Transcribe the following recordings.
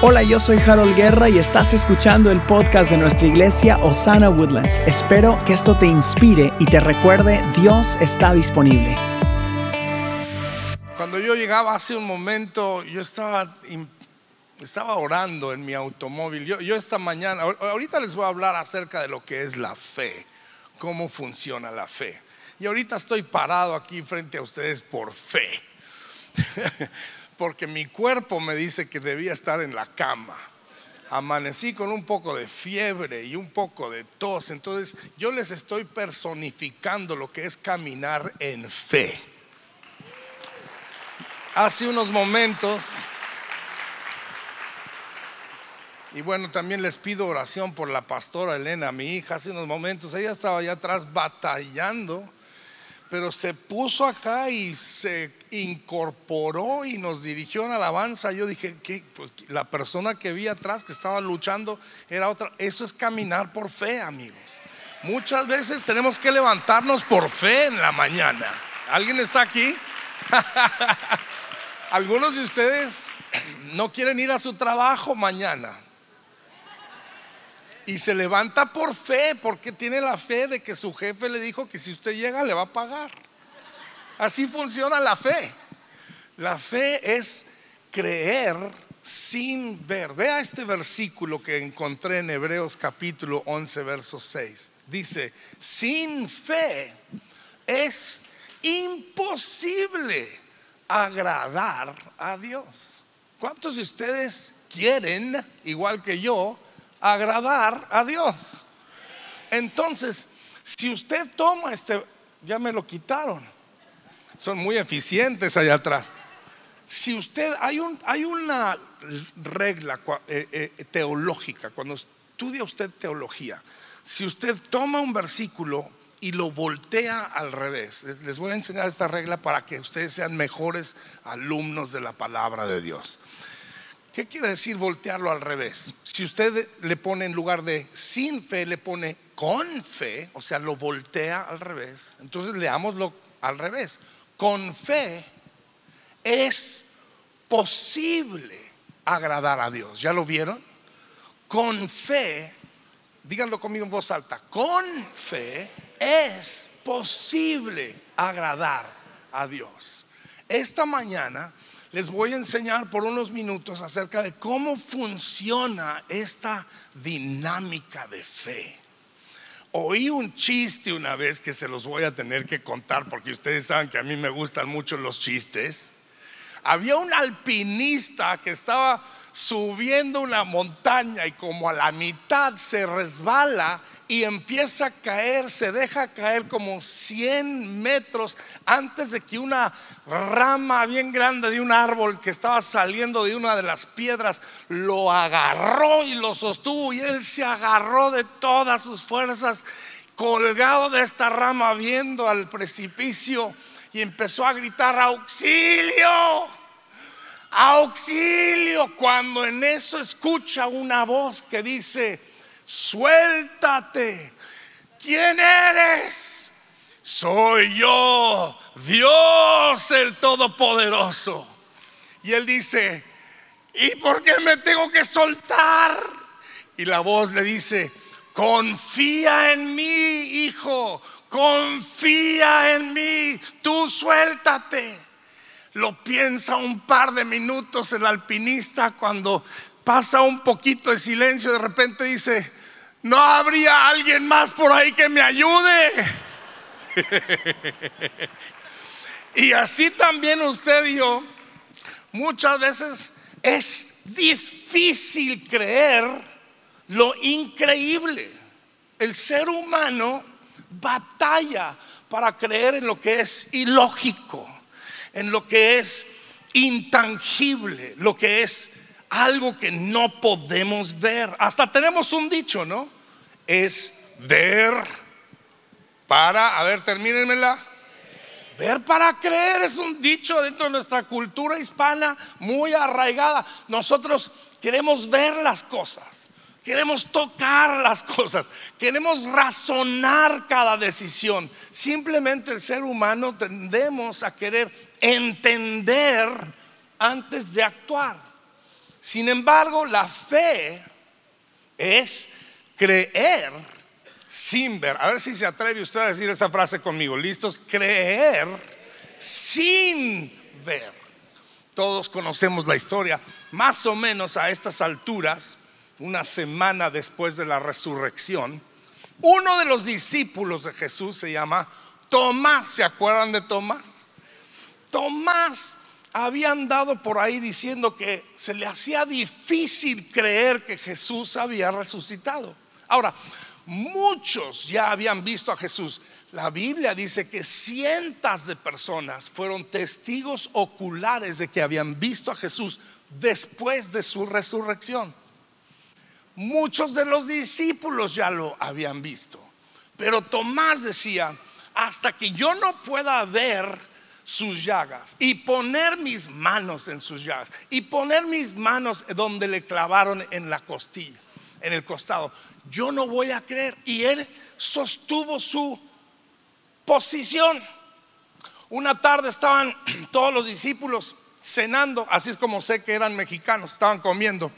Hola, yo soy Harold Guerra y estás escuchando el podcast de nuestra iglesia Osana Woodlands. Espero que esto te inspire y te recuerde, Dios está disponible. Cuando yo llegaba hace un momento, yo estaba, estaba orando en mi automóvil. Yo, yo esta mañana, ahorita les voy a hablar acerca de lo que es la fe, cómo funciona la fe. Y ahorita estoy parado aquí frente a ustedes por fe. porque mi cuerpo me dice que debía estar en la cama. Amanecí con un poco de fiebre y un poco de tos. Entonces yo les estoy personificando lo que es caminar en fe. Hace unos momentos, y bueno, también les pido oración por la pastora Elena, mi hija, hace unos momentos, ella estaba allá atrás batallando pero se puso acá y se incorporó y nos dirigió en alabanza. Yo dije, que pues, la persona que vi atrás que estaba luchando era otra. Eso es caminar por fe, amigos. Muchas veces tenemos que levantarnos por fe en la mañana. ¿Alguien está aquí? Algunos de ustedes no quieren ir a su trabajo mañana y se levanta por fe, porque tiene la fe de que su jefe le dijo que si usted llega le va a pagar. Así funciona la fe. La fe es creer sin ver. Vea este versículo que encontré en Hebreos capítulo 11, verso 6. Dice, sin fe es imposible agradar a Dios. ¿Cuántos de ustedes quieren, igual que yo, agradar a Dios. Entonces, si usted toma este, ya me lo quitaron, son muy eficientes allá atrás. Si usted, hay, un, hay una regla eh, eh, teológica, cuando estudia usted teología, si usted toma un versículo y lo voltea al revés, les voy a enseñar esta regla para que ustedes sean mejores alumnos de la palabra de Dios. ¿Qué quiere decir voltearlo al revés? Si usted le pone en lugar de sin fe, le pone con fe, o sea, lo voltea al revés, entonces leámoslo al revés. Con fe es posible agradar a Dios. ¿Ya lo vieron? Con fe, díganlo conmigo en voz alta, con fe es posible agradar a Dios. Esta mañana les voy a enseñar por unos minutos acerca de cómo funciona esta dinámica de fe. Oí un chiste una vez que se los voy a tener que contar porque ustedes saben que a mí me gustan mucho los chistes. Había un alpinista que estaba subiendo una montaña y como a la mitad se resbala y empieza a caer, se deja caer como 100 metros antes de que una rama bien grande de un árbol que estaba saliendo de una de las piedras lo agarró y lo sostuvo y él se agarró de todas sus fuerzas colgado de esta rama viendo al precipicio y empezó a gritar auxilio auxilio, cuando en eso escucha una voz que dice, suéltate, ¿quién eres? Soy yo, Dios el Todopoderoso. Y él dice, ¿y por qué me tengo que soltar? Y la voz le dice, confía en mí, hijo, confía en mí, tú suéltate. Lo piensa un par de minutos el alpinista cuando pasa un poquito de silencio, de repente dice, ¿no habría alguien más por ahí que me ayude? y así también usted y yo, muchas veces es difícil creer lo increíble. El ser humano batalla para creer en lo que es ilógico en lo que es intangible, lo que es algo que no podemos ver. Hasta tenemos un dicho, ¿no? Es ver para, a ver, termínenmela. Ver para creer es un dicho dentro de nuestra cultura hispana muy arraigada. Nosotros queremos ver las cosas. Queremos tocar las cosas, queremos razonar cada decisión. Simplemente el ser humano tendemos a querer entender antes de actuar. Sin embargo, la fe es creer sin ver. A ver si se atreve usted a decir esa frase conmigo. ¿Listos? Creer sin ver. Todos conocemos la historia. Más o menos a estas alturas, una semana después de la resurrección, uno de los discípulos de Jesús se llama Tomás. ¿Se acuerdan de Tomás? Tomás había andado por ahí diciendo que se le hacía difícil creer que Jesús había resucitado. Ahora, muchos ya habían visto a Jesús. La Biblia dice que cientos de personas fueron testigos oculares de que habían visto a Jesús después de su resurrección. Muchos de los discípulos ya lo habían visto. Pero Tomás decía, hasta que yo no pueda ver sus llagas y poner mis manos en sus llagas y poner mis manos donde le clavaron en la costilla, en el costado, yo no voy a creer. Y él sostuvo su posición. Una tarde estaban todos los discípulos cenando, así es como sé que eran mexicanos, estaban comiendo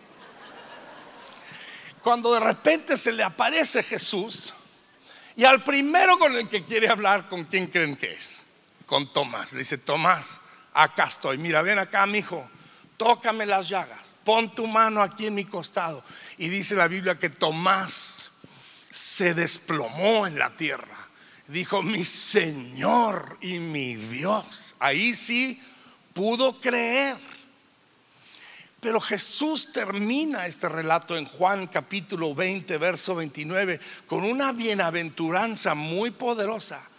cuando de repente se le aparece Jesús y al primero con el que quiere hablar, ¿con quién creen que es? Con Tomás. Le dice, Tomás, acá estoy. Mira, ven acá, mi hijo, tócame las llagas, pon tu mano aquí en mi costado. Y dice la Biblia que Tomás se desplomó en la tierra. Dijo, mi Señor y mi Dios. Ahí sí pudo creer. Pero Jesús termina este relato en Juan capítulo 20, verso 29, con una bienaventuranza muy poderosa.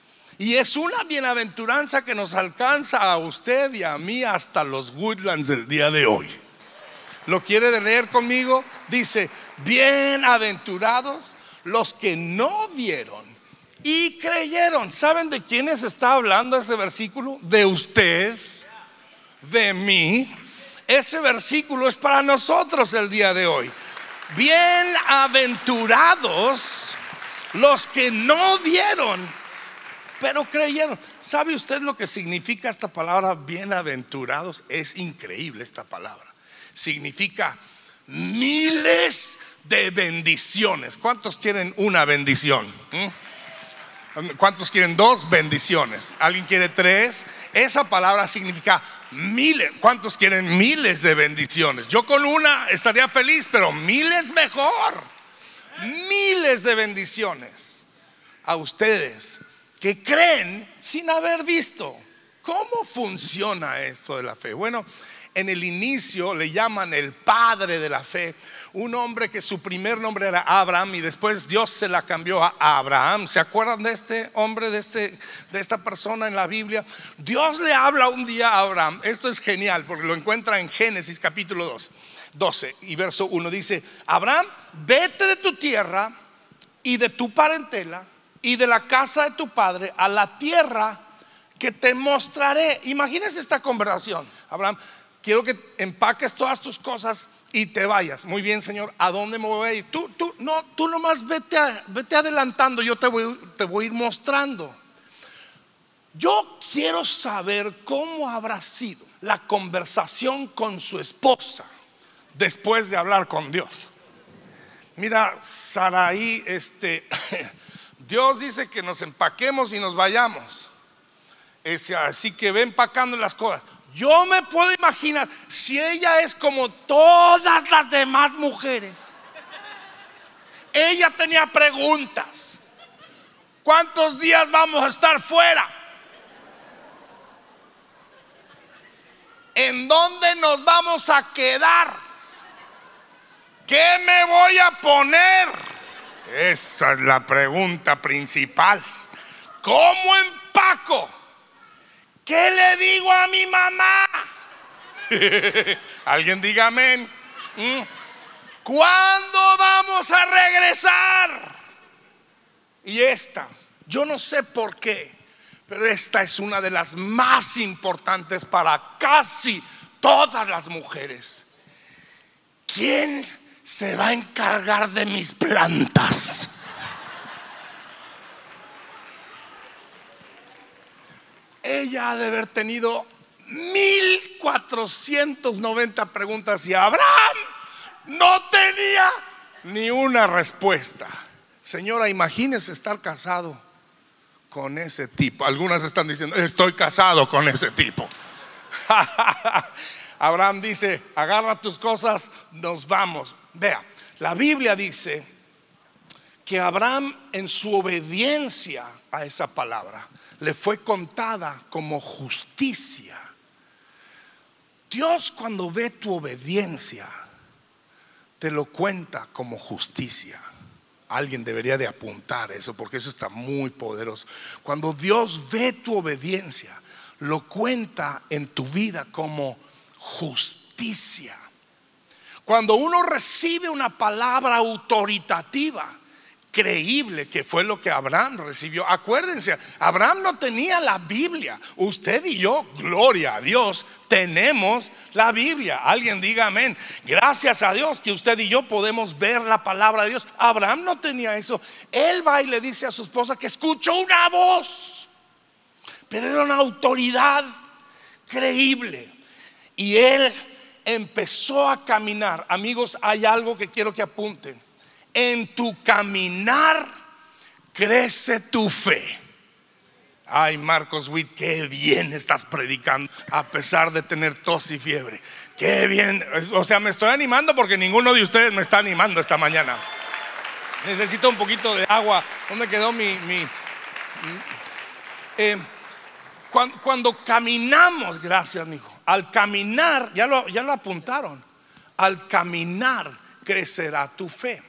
Y es una bienaventuranza que nos alcanza a usted y a mí hasta los woodlands del día de hoy. ¿Lo quiere leer conmigo? Dice, bienaventurados los que no vieron y creyeron. ¿Saben de quiénes está hablando ese versículo? De usted, de mí ese versículo es para nosotros el día de hoy. Bienaventurados los que no vieron, pero creyeron. ¿Sabe usted lo que significa esta palabra bienaventurados? Es increíble esta palabra. Significa miles de bendiciones. ¿Cuántos quieren una bendición? ¿Mm? ¿Cuántos quieren dos bendiciones? ¿Alguien quiere tres? Esa palabra significa miles. ¿Cuántos quieren miles de bendiciones? Yo con una estaría feliz, pero miles mejor. Miles de bendiciones a ustedes que creen sin haber visto. ¿Cómo funciona esto de la fe? Bueno, en el inicio le llaman el padre de la fe, un hombre que su primer nombre era Abraham y después Dios se la cambió a Abraham. ¿Se acuerdan de este hombre, de, este, de esta persona en la Biblia? Dios le habla un día a Abraham. Esto es genial porque lo encuentra en Génesis capítulo 2, 12 y verso 1. Dice, Abraham, vete de tu tierra y de tu parentela y de la casa de tu padre a la tierra que te mostraré. Imagínense esta conversación. Abraham, quiero que empaques todas tus cosas y te vayas. Muy bien, Señor, ¿a dónde me voy a ir? Tú, tú, no, tú nomás vete, vete adelantando, yo te voy, te voy a ir mostrando. Yo quiero saber cómo habrá sido la conversación con su esposa después de hablar con Dios. Mira, Saraí, este, Dios dice que nos empaquemos y nos vayamos. así que ve empacando las cosas. Yo me puedo imaginar si ella es como todas las demás mujeres. Ella tenía preguntas. ¿Cuántos días vamos a estar fuera? ¿En dónde nos vamos a quedar? ¿Qué me voy a poner? Esa es la pregunta principal. ¿Cómo empaco? ¿Qué le digo a mi mamá? Alguien diga amén. ¿Mm? ¿Cuándo vamos a regresar? Y esta, yo no sé por qué, pero esta es una de las más importantes para casi todas las mujeres. ¿Quién se va a encargar de mis plantas? ella ha de haber tenido 1490 preguntas y Abraham no tenía ni una respuesta. Señora, imagínese estar casado con ese tipo. Algunas están diciendo, estoy casado con ese tipo. Abraham dice, agarra tus cosas, nos vamos. Vea, la Biblia dice que Abraham en su obediencia a esa palabra le fue contada como justicia. Dios cuando ve tu obediencia, te lo cuenta como justicia. Alguien debería de apuntar eso porque eso está muy poderoso. Cuando Dios ve tu obediencia, lo cuenta en tu vida como justicia. Cuando uno recibe una palabra autoritativa, creíble que fue lo que Abraham recibió. Acuérdense, Abraham no tenía la Biblia. Usted y yo, gloria a Dios, tenemos la Biblia. Alguien diga amén. Gracias a Dios que usted y yo podemos ver la palabra de Dios. Abraham no tenía eso. Él va y le dice a su esposa que escuchó una voz, pero era una autoridad creíble. Y él empezó a caminar. Amigos, hay algo que quiero que apunten en tu caminar crece tu fe. Ay, Marcos Witt, qué bien estás predicando a pesar de tener tos y fiebre. Qué bien. O sea, me estoy animando porque ninguno de ustedes me está animando esta mañana. Necesito un poquito de agua. ¿Dónde quedó mi... Eh, cuando, cuando, caminamos, gracias, hijo, al caminar, ya lo, ya lo apuntaron, al caminar crecerá tu fe.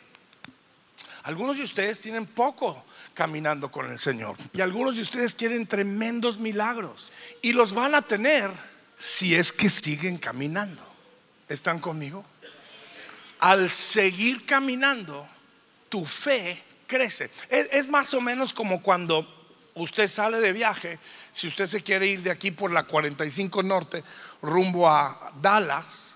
Algunos de ustedes tienen poco caminando con el Señor. Y algunos de ustedes quieren tremendos milagros. Y los van a tener si es que siguen caminando. ¿Están conmigo? Al seguir caminando, tu fe crece. Es, más o menos como cuando usted sale de viaje. Si usted se quiere ir de aquí por la 45 Norte rumbo a Dallas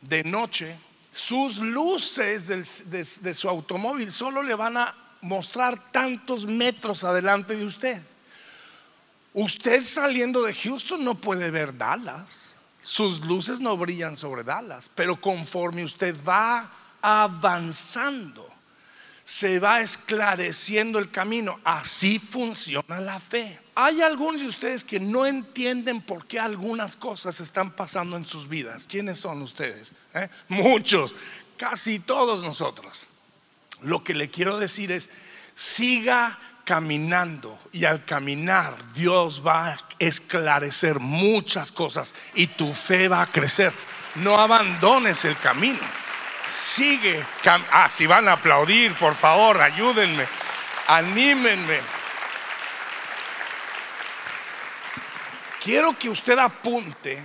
de noche, sus luces de, su automóvil solo le van a mostrar tantos metros adelante de usted. Usted saliendo de Houston no puede ver Dallas. Sus luces no brillan sobre Dallas, pero conforme usted va avanzando, se va esclareciendo el camino. Así funciona la fe. Hay algunos de ustedes que no entienden por qué algunas cosas están pasando en sus vidas. ¿Quiénes son ustedes? ¿Eh? Muchos, casi todos nosotros. Lo que le quiero decir es, siga caminando y al caminar Dios va a esclarecer muchas cosas y tu fe va a crecer. No abandones el camino sigue. Ah, si van a aplaudir, por favor, ayúdenme, anímenme. Quiero que usted apunte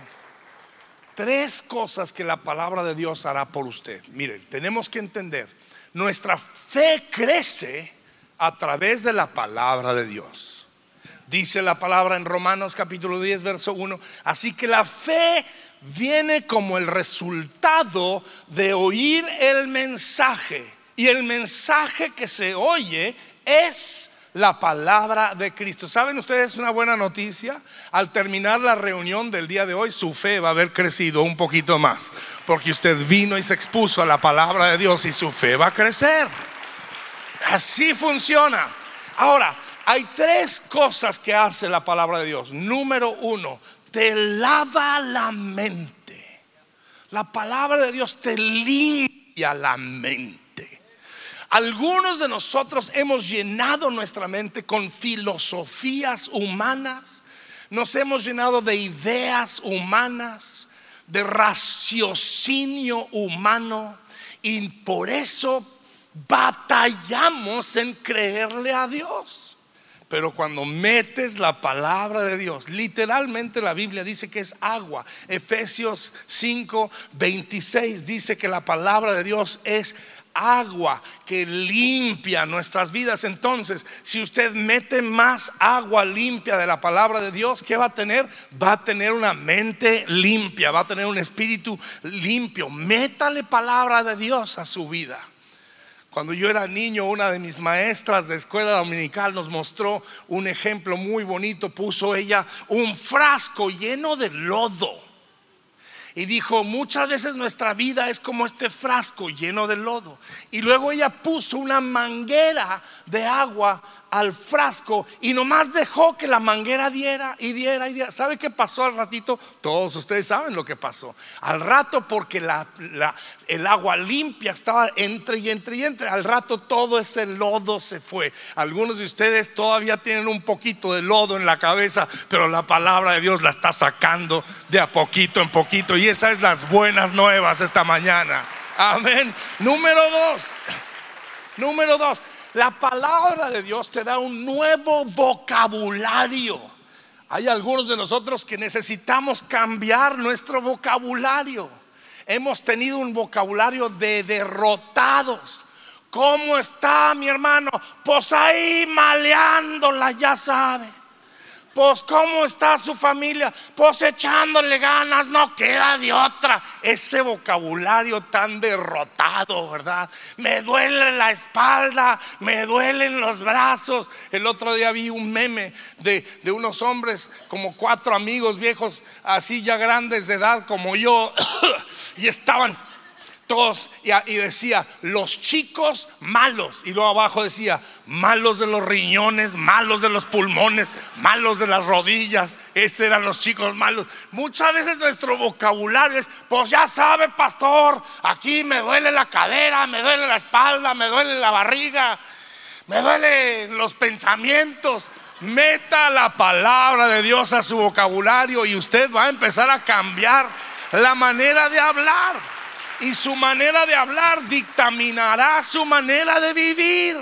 tres cosas que la palabra de Dios hará por usted. Miren, tenemos que entender, nuestra fe crece a través de la palabra de Dios. Dice la palabra en Romanos capítulo 10, verso 1. Así que la fe viene como el resultado de oír el mensaje. Y el mensaje que se oye es la palabra de Cristo. ¿Saben ustedes una buena noticia? Al terminar la reunión del día de hoy, su fe va a haber crecido un poquito más, porque usted vino y se expuso a la palabra de Dios y su fe va a crecer. Así funciona. Ahora, hay tres cosas que hace la palabra de Dios. Número uno, te lava la mente. La palabra de Dios te limpia la mente. Algunos de nosotros hemos llenado nuestra mente con filosofías humanas, nos hemos llenado de ideas humanas, de raciocinio humano y por eso batallamos en creerle a Dios. Pero cuando metes la palabra de Dios, literalmente la Biblia dice que es agua. Efesios 5, 26 dice que la palabra de Dios es agua que limpia nuestras vidas. Entonces, si usted mete más agua limpia de la palabra de Dios, ¿qué va a tener? Va a tener una mente limpia, va a tener un espíritu limpio. Métale palabra de Dios a su vida. Cuando yo era niño, una de mis maestras de escuela dominical nos mostró un ejemplo muy bonito. Puso ella un frasco lleno de lodo. Y dijo, muchas veces nuestra vida es como este frasco lleno de lodo. Y luego ella puso una manguera de agua al frasco y nomás dejó que la manguera diera y diera y diera. ¿Sabe qué pasó al ratito? Todos ustedes saben lo que pasó. Al rato porque el agua limpia estaba entre y entre y entre. Al rato todo ese lodo se fue. Algunos de ustedes todavía tienen un poquito de lodo en la cabeza, pero la palabra de Dios la está sacando de a poquito en poquito. Y esas es las buenas nuevas esta mañana. Amén. Número dos. Número dos. La palabra de Dios te da un nuevo vocabulario. Hay algunos de nosotros que necesitamos cambiar nuestro vocabulario. Hemos tenido un vocabulario de derrotados. ¿Cómo está mi hermano? Pues ahí maleándola, ya sabe. Pues cómo está su familia, pues echándole ganas, no queda de otra. Ese vocabulario tan derrotado, ¿verdad? Me duele la espalda, me duelen los brazos. El otro día vi un meme de, de unos hombres, como cuatro amigos viejos, así ya grandes de edad como yo, y estaban y, decía los chicos malos y luego abajo decía malos de los riñones, malos de los pulmones, malos de las rodillas, esos eran los chicos malos. Muchas veces nuestro vocabulario es, pues ya sabe pastor, aquí me duele la cadera, me duele la espalda, me duele la barriga, me duelen los pensamientos. Meta la palabra de Dios a su vocabulario y usted va a empezar a cambiar la manera de hablar y su manera de hablar dictaminará su manera de vivir.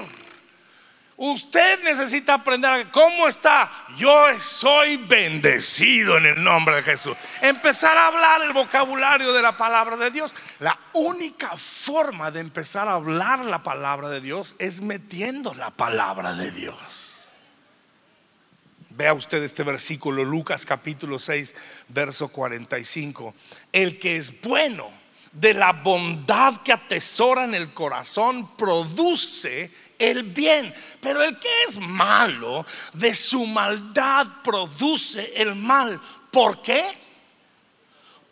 Usted necesita aprender cómo está. Yo soy bendecido en el nombre de Jesús. Empezar a hablar el vocabulario de la palabra de Dios. La única forma de empezar a hablar la palabra de Dios es metiendo la palabra de Dios. Vea usted este versículo, Lucas capítulo 6, verso 45. El que es bueno de la bondad que atesora en el corazón produce el bien. Pero el que es malo, de su maldad produce el mal. ¿Por qué?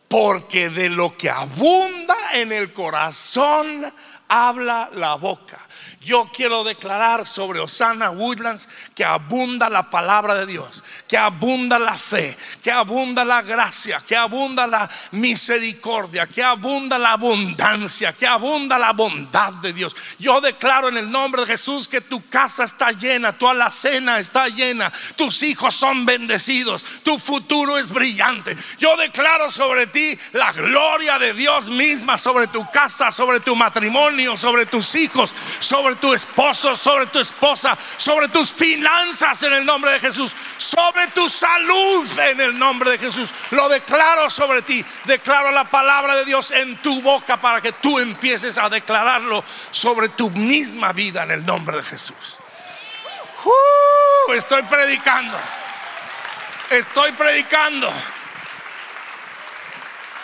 Porque de lo que abunda en el corazón habla la boca. Yo quiero declarar sobre Osana Woodlands que abunda la palabra de Dios, que abunda la fe, que abunda la gracia, que abunda la misericordia, que abunda la abundancia, que abunda la bondad de Dios. Yo declaro en el nombre de Jesús que tu casa está llena, tu alacena está llena, tus hijos son bendecidos, tu futuro es brillante. Yo declaro sobre ti la gloria de Dios misma, sobre tu casa, sobre tu matrimonio, sobre tus hijos, sobre tu esposo, sobre tu esposa, sobre tus finanzas en el nombre de Jesús, sobre tu salud en el nombre de Jesús. Lo declaro sobre ti. Declaro la palabra de Dios en tu boca para que tú empieces a declararlo sobre tu misma vida en el nombre de Jesús. Uh, estoy predicando. Estoy predicando.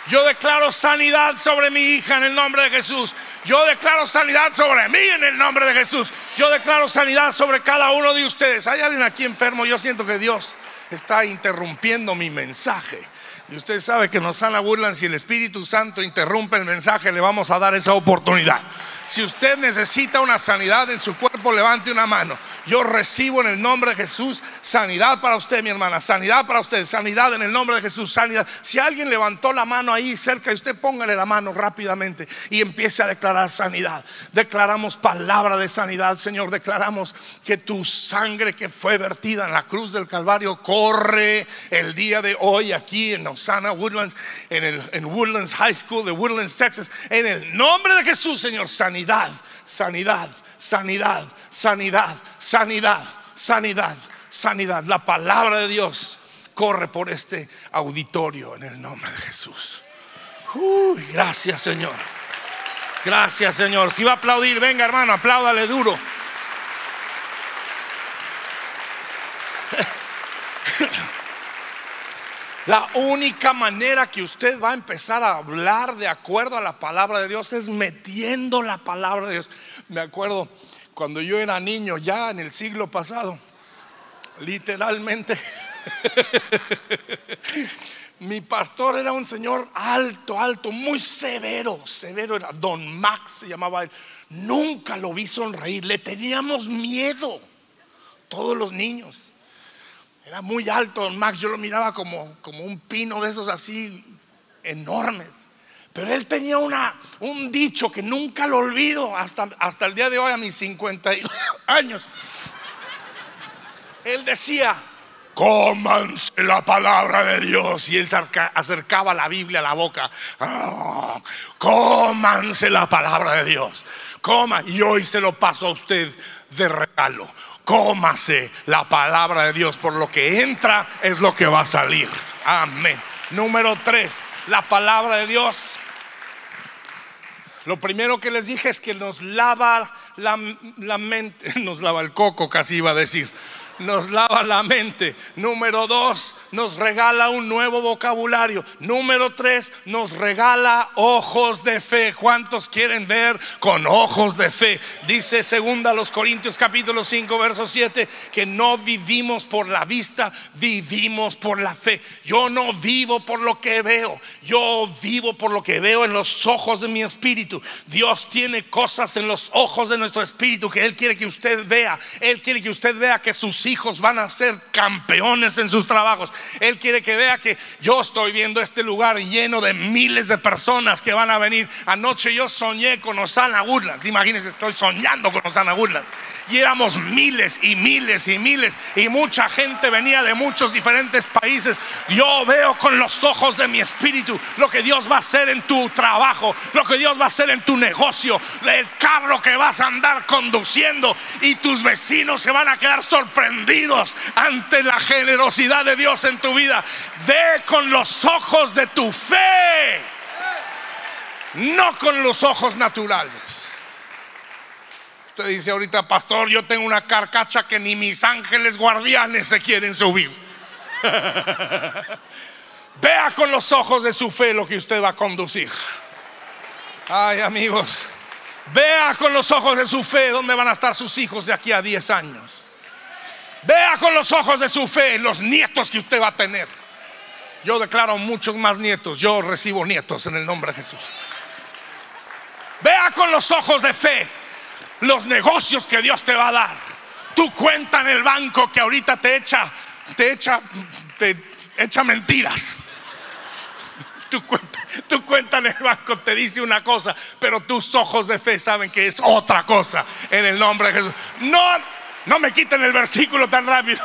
Yo declaro sanidad sobre mi hija en el nombre de Jesús. Yo declaro sanidad sobre mí en el nombre de Jesús. Yo declaro sanidad sobre cada uno de ustedes. Hay alguien aquí enfermo. Yo siento que Dios está interrumpiendo mi mensaje. Y usted sabe que nos sana burlan si el Espíritu Santo interrumpe el mensaje, le vamos a dar esa oportunidad. Si usted necesita una sanidad en su cuerpo, levante una mano. Yo recibo en el nombre de Jesús sanidad para usted, mi hermana. Sanidad para usted. Sanidad en el nombre de Jesús. Sanidad. Si alguien levantó la mano ahí cerca, usted póngale la mano rápidamente y empiece a declarar sanidad. Declaramos palabra de sanidad, Señor. Declaramos que tu sangre que fue vertida en la cruz del Calvario corre el día de hoy aquí en Osana Woodlands, en, el, en Woodlands High School de Woodlands, Texas. En el nombre de Jesús, Señor, sanidad, sanidad, sanidad, sanidad, sanidad, sanidad, sanidad. La palabra de Dios corre por este auditorio en el nombre de Jesús. Uy, gracias, Señor. Gracias, Señor. Si va a aplaudir, venga, hermano, apláudale duro. La única manera que usted va a empezar a hablar de acuerdo a la palabra de Dios es metiendo la palabra de Dios. Me acuerdo cuando yo era niño, ya en el siglo pasado, literalmente, mi pastor era un señor alto, alto, muy severo, severo era, don Max se llamaba él. Nunca lo vi sonreír, le teníamos miedo, todos los niños. Era muy alto, don Max, yo lo miraba como, como un pino de esos así enormes. Pero él tenía una, un dicho que nunca lo olvido hasta, hasta el día de hoy, a mis 50 años. Él decía, cómanse la palabra de Dios. Y él acercaba la Biblia a la boca. Oh, cómanse la palabra de Dios. Coma. Y hoy se lo paso a usted de regalo cómase la palabra de Dios, por lo que entra es lo que va a salir. Amén. Número tres, la palabra de Dios. Lo primero que les dije es que nos lava la, la mente, nos lava el coco, casi iba a decir nos lava la mente. Número dos, nos regala un nuevo vocabulario. Número tres, nos regala ojos de fe. ¿Cuántos quieren ver con ojos de fe? Dice segunda los Corintios capítulo 5 verso 7 que no vivimos por la vista, vivimos por la fe. Yo no vivo por lo que veo, yo vivo por lo que veo en los ojos de mi espíritu. Dios tiene cosas en los ojos de nuestro espíritu que Él quiere que usted vea. Él quiere que usted vea que sus hijos van a ser campeones en sus trabajos. Él quiere que vea que yo estoy viendo este lugar lleno de miles de personas que van a venir. Anoche yo soñé con Osana Woodlands. Imagínense, estoy soñando con Osana Woodlands. Y éramos miles y miles y miles. Y mucha gente venía de muchos diferentes países. Yo veo con los ojos de mi espíritu lo que Dios va a hacer en tu trabajo, lo que Dios va a hacer en tu negocio, el carro que vas a andar conduciendo y tus vecinos se van a quedar sorprendidos ante la generosidad de Dios en tu vida. Ve con los ojos de tu fe, no con los ojos naturales. Usted dice ahorita, pastor, yo tengo una carcacha que ni mis ángeles guardianes se quieren subir. Vea con los ojos de su fe lo que usted va a conducir. Ay, amigos, vea con los ojos de su fe dónde van a estar sus hijos de aquí a 10 años. Vea con los ojos de su fe los nietos que usted va a tener. Yo declaro muchos más nietos. Yo recibo nietos en el nombre de Jesús. Vea con los ojos de fe los negocios que Dios te va a dar. Tu cuenta en el banco que ahorita te echa, te echa, te echa mentiras. Tu cuenta, tu cuenta en el banco te dice una cosa, pero tus ojos de fe saben que es otra cosa en el nombre de Jesús. No no me quiten el versículo tan rápido.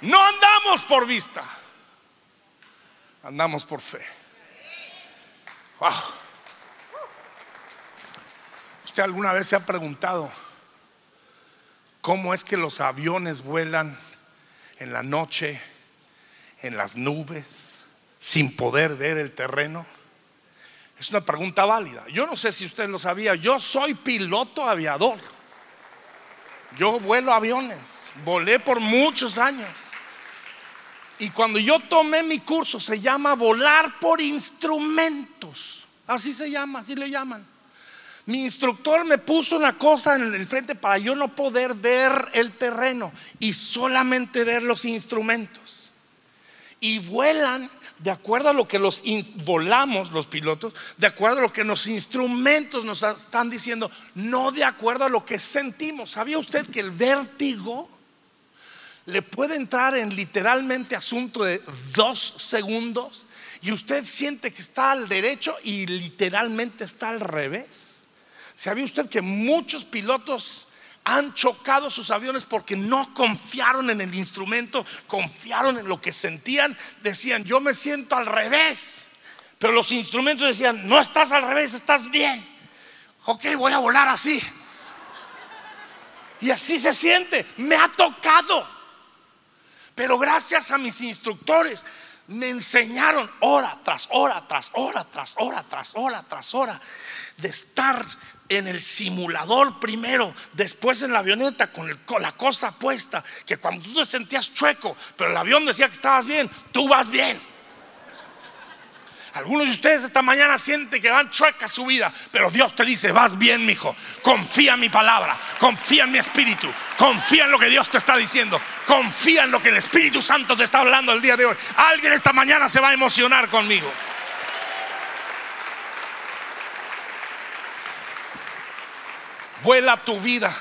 No andamos por vista, andamos por fe. ¿Usted alguna vez se ha preguntado cómo es que los aviones vuelan en la noche, en las nubes, sin poder ver el terreno? Es una pregunta válida. Yo no sé si usted lo sabía, yo soy piloto aviador. Yo vuelo aviones, volé por muchos años. Y cuando yo tomé mi curso se llama volar por instrumentos. Así se llama, así le llaman. Mi instructor me puso una cosa en el frente para yo no poder ver el terreno y solamente ver los instrumentos. Y vuelan de acuerdo a lo que los volamos los pilotos, de acuerdo a lo que los instrumentos nos están diciendo, no de acuerdo a lo que sentimos. ¿Sabía usted que el vértigo le puede entrar en literalmente asunto de dos segundos y usted siente que está al derecho y literalmente está al revés? ¿Sabía usted que muchos pilotos han chocado sus aviones porque no confiaron en el instrumento, confiaron en lo que sentían, decían, yo me siento al revés. Pero los instrumentos decían, no estás al revés, estás bien. Ok, voy a volar así. Y así se siente, me ha tocado. Pero gracias a mis instructores, me enseñaron hora tras hora, tras hora, tras hora, tras hora, tras hora, de estar en el simulador primero, después en la avioneta con, la cosa puesta, que cuando tú te sentías chueco, pero el avión decía que estabas bien, tú vas bien. Algunos de ustedes esta mañana sienten que van chueca su vida, pero Dios te dice, vas bien, mijo. Confía en mi palabra, confía en mi espíritu, confía en lo que Dios te está diciendo, confía en lo que el Espíritu Santo te está hablando el día de hoy. Alguien esta mañana se va a emocionar conmigo. Vuela tu vida.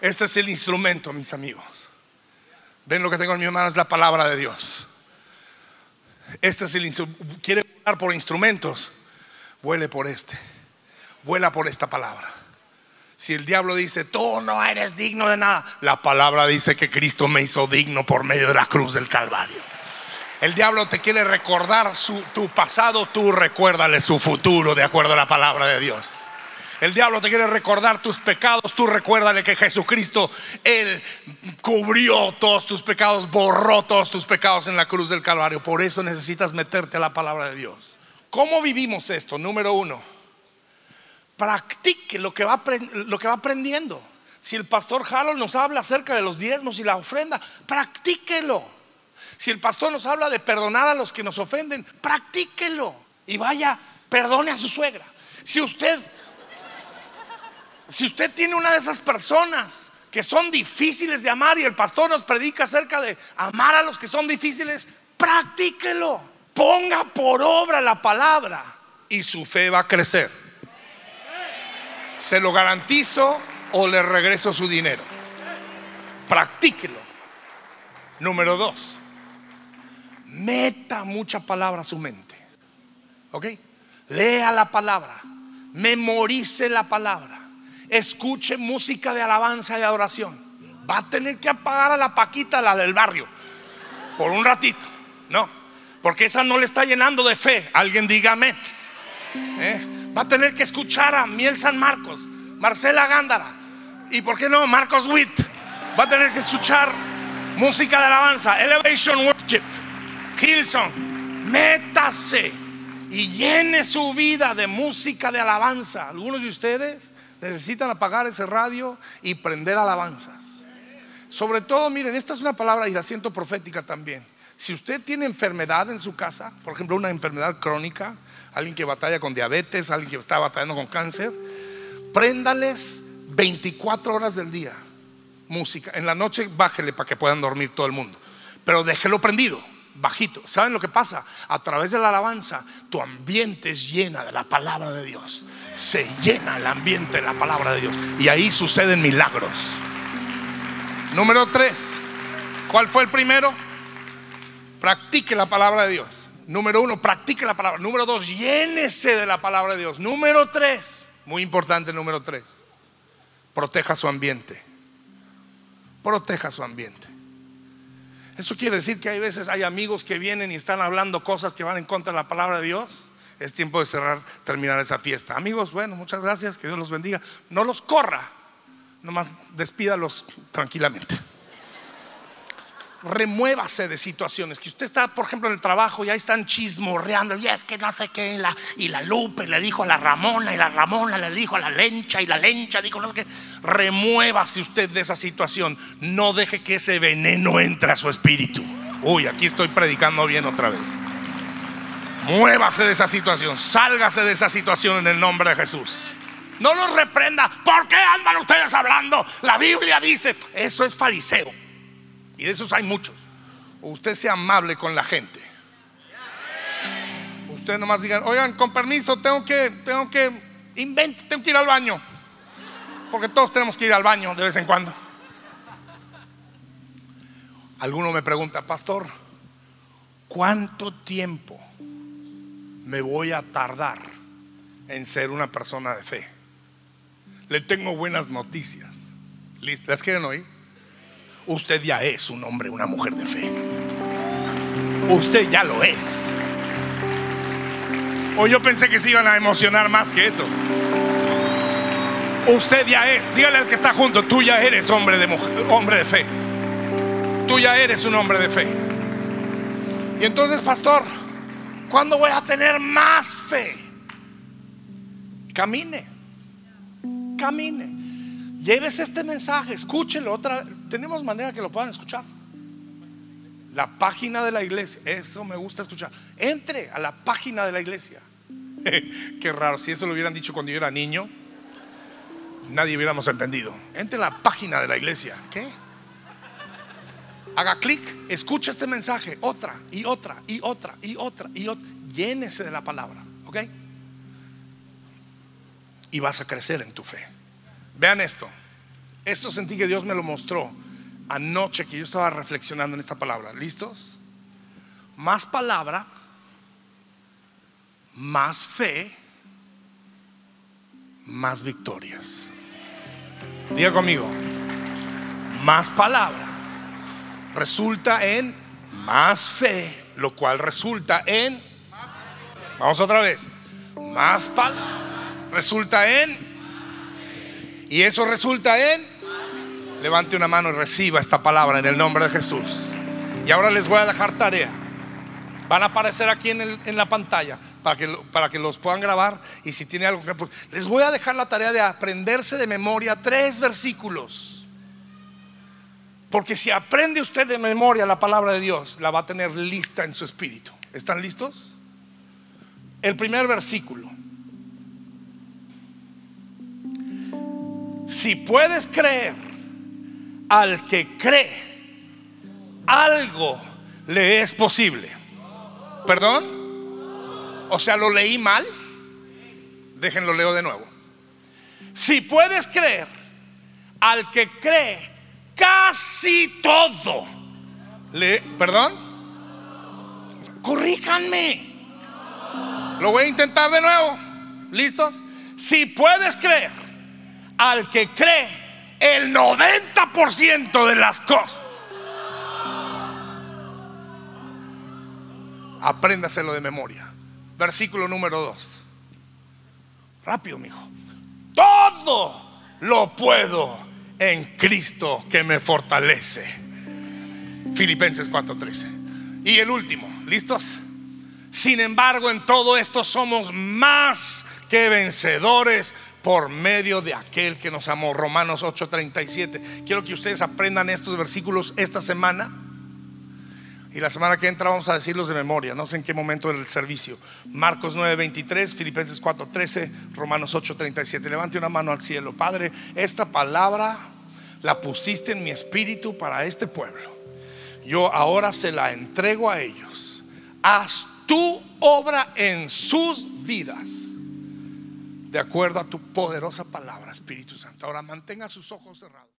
Este es el instrumento, mis amigos. Ven lo que tengo en mi mano, es la palabra de Dios. Este es el quiere por instrumentos, vuele por este. Vuela por esta palabra. Si el diablo dice, tú no eres digno de nada, la palabra dice que Cristo me hizo digno por medio de la cruz del Calvario. El diablo te quiere recordar su, tu pasado, tú recuérdale su futuro de acuerdo a la palabra de Dios. El diablo te quiere recordar tus pecados. Tú recuérdale que Jesucristo, Él cubrió todos tus pecados, borró todos tus pecados en la cruz del Calvario. Por eso necesitas meterte a la palabra de Dios. ¿Cómo vivimos esto? Número uno, practique lo que va, lo que va aprendiendo. Si el pastor Harold nos habla acerca de los diezmos y la ofrenda, practíquelo. Si el pastor nos habla de perdonar a los que nos ofenden, practíquelo. Y vaya, perdone a su suegra. Si usted si usted tiene una de esas personas que son difíciles de amar y el pastor nos predica acerca de amar a los que son difíciles, practíquelo. Ponga por obra la palabra y su fe va a crecer. Se lo garantizo o le regreso su dinero. Practíquelo. Número dos, meta mucha palabra a su mente. ¿Ok? Lea la palabra, memorice la palabra escuche música de alabanza y adoración. Va a tener que apagar a la Paquita, la del barrio, por un ratito. No, porque esa no le está llenando de fe. Alguien dígame. ¿Eh? Va a tener que escuchar a Miel San Marcos, Marcela Gándara y, ¿por qué no? Marcos Witt. Va a tener que escuchar música de alabanza, Elevation Worship, Kilson. Métase y llene su vida de música de alabanza. Algunos de ustedes necesitan apagar ese radio y prender alabanzas. Sobre todo, miren, esta es una palabra y la siento profética también. Si usted tiene enfermedad en su casa, por ejemplo, una enfermedad crónica, alguien que batalla con diabetes, alguien que está batallando con cáncer, préndales 24 horas del día música. En la noche bájele para que puedan dormir todo el mundo, pero déjelo prendido bajito. ¿Saben lo que pasa? A través de la alabanza, tu ambiente es llena de la palabra de Dios. Se llena el ambiente de la palabra de Dios. Y ahí suceden milagros. Número tres. ¿Cuál fue el primero? Practique la palabra de Dios. Número uno, practique la palabra. Número dos, llénese de la palabra de Dios. Número tres, muy importante número tres, proteja su ambiente. Proteja su ambiente. Eso quiere decir que hay veces hay amigos que vienen y están hablando cosas que van en contra de la palabra de Dios. Es tiempo de cerrar, terminar esa fiesta. Amigos, bueno, muchas gracias, que Dios los bendiga. No los corra, nomás despídalos tranquilamente remuévase de situaciones. Que usted está, por ejemplo, en el trabajo y ahí están chismorreando, y es que no sé qué, la, y la Lupe le dijo a la Ramona, y la Ramona le dijo a la Lencha, y la Lencha dijo, no sé qué. Remuévase usted de esa situación. No deje que ese veneno entre a su espíritu. Uy, aquí estoy predicando bien otra vez. Muévase de esa situación, sálgase de esa situación en el nombre de Jesús. No los reprenda. ¿Por qué andan ustedes hablando? La Biblia dice, eso es fariseo. Y de esos hay muchos. usted sea amable con la gente. Usted nomás digan, oigan, con permiso, tengo que, tengo que, invente, tengo que ir al baño. Porque todos tenemos que ir al baño de vez en cuando. Alguno me pregunta, pastor, ¿cuánto tiempo me voy a tardar en ser una persona de fe? Le tengo buenas noticias. ¿Las quieren oír? usted ya es un hombre, una mujer de fe. Usted ya lo es. O yo pensé que se iban a emocionar más que eso. Usted ya es, dígale al que está junto, tú ya eres hombre de, hombre de fe. Tú ya eres un hombre de fe. Y entonces, pastor, ¿cuándo voy a tener más fe? Camine, camine. Llévese este mensaje, escúchelo otra. Tenemos manera que lo puedan escuchar. La página de la iglesia, eso me gusta escuchar. Entre a la página de la iglesia. Qué raro, si eso lo hubieran dicho cuando yo era niño, nadie hubiéramos entendido. Entre a la página de la iglesia. ¿Qué? Haga clic, escucha este mensaje, otra y otra y otra y otra y otra. Llénese de la palabra, ¿ok? Y vas a crecer en tu fe. Vean esto. Esto sentí que Dios me lo mostró anoche que yo estaba reflexionando en esta palabra. ¿Listos? Más palabra, más fe, más victorias. Diga conmigo, más palabra resulta en más fe, lo cual resulta en... Vamos otra vez. Más palabra resulta en y eso resulta en, levante una mano y reciba esta palabra en el nombre de Jesús. Y ahora les voy a dejar tarea. Van a aparecer aquí en, la pantalla para que, para que los puedan grabar. Y si tiene algo que... Les voy a dejar la tarea de aprenderse de memoria tres versículos. Porque si aprende usted de memoria la palabra de Dios, la va a tener lista en su espíritu. ¿Están listos? El primer versículo. Si puedes creer al que cree, algo le es posible. ¿Perdón? O sea, lo leí mal. Déjenlo leo de nuevo. Si puedes creer al que cree casi todo. Le, ¿Perdón? Corríjanme. Lo voy a intentar de nuevo. ¿Listos? Si puedes creer al que cree el 90% de las cosas. Apréndaselo de memoria. Versículo número 2. Rápido, mijo. Todo lo puedo en Cristo que me fortalece. Filipenses 4:13. Y el último, ¿listos? Sin embargo, en todo esto somos más que vencedores por medio de aquel que nos amó. Romanos 8:37. Quiero que ustedes aprendan estos versículos esta semana. Y la semana que entra vamos a decirlos de memoria, no sé en qué momento del servicio. Marcos 9:23, Filipenses 4:13, Romanos 8:37. Levante una mano al cielo. Padre, esta palabra la pusiste en mi espíritu para este pueblo. Yo ahora se la entrego a ellos. Haz tu obra en sus vidas de acuerdo a tu poderosa palabra, Espíritu Santo. Ahora mantenga sus ojos cerrados.